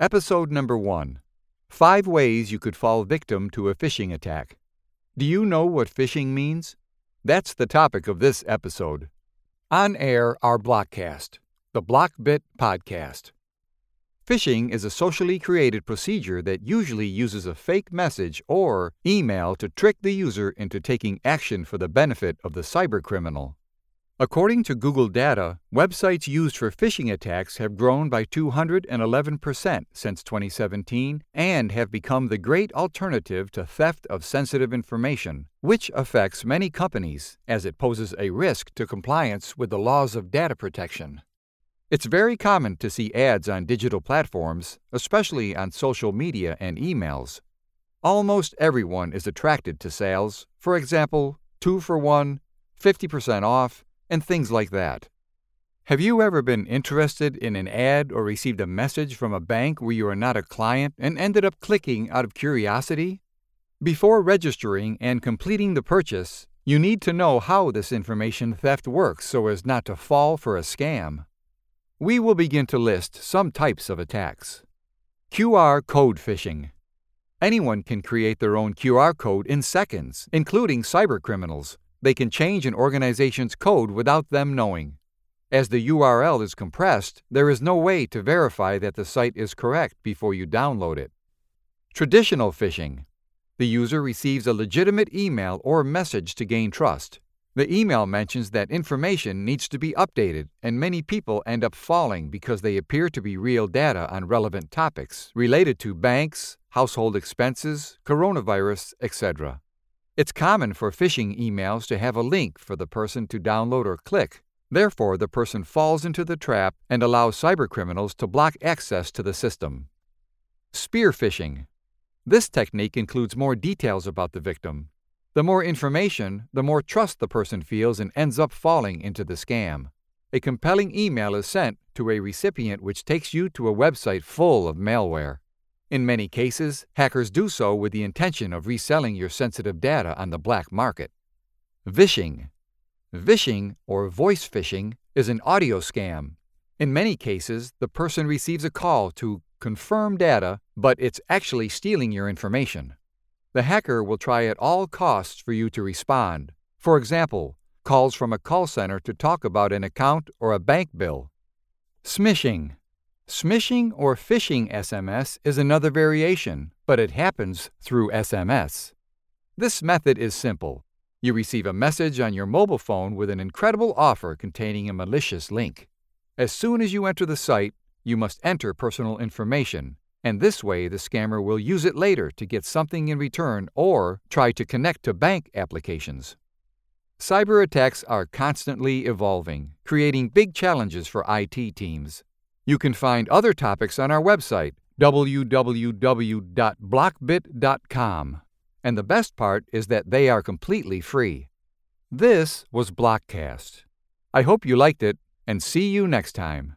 Episode number 1 Five Ways You Could Fall Victim to a Phishing Attack. Do you know what phishing means? That's the topic of this episode. On air, our Blockcast, the Blockbit podcast. Phishing is a socially created procedure that usually uses a fake message or email to trick the user into taking action for the benefit of the cybercriminal. According to Google data, websites used for phishing attacks have grown by 211% since 2017 and have become the great alternative to theft of sensitive information, which affects many companies as it poses a risk to compliance with the laws of data protection. It's very common to see ads on digital platforms, especially on social media and emails. Almost everyone is attracted to sales, for example, 2 for 1, 50% off, and things like that. Have you ever been interested in an ad or received a message from a bank where you are not a client and ended up clicking out of curiosity? Before registering and completing the purchase, you need to know how this information theft works so as not to fall for a scam. We will begin to list some types of attacks. QR code phishing. Anyone can create their own QR code in seconds, including cybercriminals. They can change an organization's code without them knowing. As the URL is compressed, there is no way to verify that the site is correct before you download it. Traditional phishing. The user receives a legitimate email or message to gain trust. The email mentions that information needs to be updated, and many people end up falling because they appear to be real data on relevant topics related to banks, household expenses, coronavirus, etc. It's common for phishing emails to have a link for the person to download or click. Therefore, the person falls into the trap and allows cybercriminals to block access to the system. Spear phishing. This technique includes more details about the victim. The more information, the more trust the person feels and ends up falling into the scam. A compelling email is sent to a recipient which takes you to a website full of malware. In many cases, hackers do so with the intention of reselling your sensitive data on the black market. Vishing. Vishing, or voice phishing, is an audio scam. In many cases, the person receives a call to confirm data, but it's actually stealing your information. The hacker will try at all costs for you to respond. For example, calls from a call center to talk about an account or a bank bill. Smishing. Smishing or phishing SMS is another variation, but it happens through SMS. This method is simple. You receive a message on your mobile phone with an incredible offer containing a malicious link. As soon as you enter the site, you must enter personal information, and this way the scammer will use it later to get something in return or try to connect to bank applications. Cyber attacks are constantly evolving, creating big challenges for IT teams. You can find other topics on our website, www.blockbit.com. And the best part is that they are completely free. This was Blockcast. I hope you liked it, and see you next time.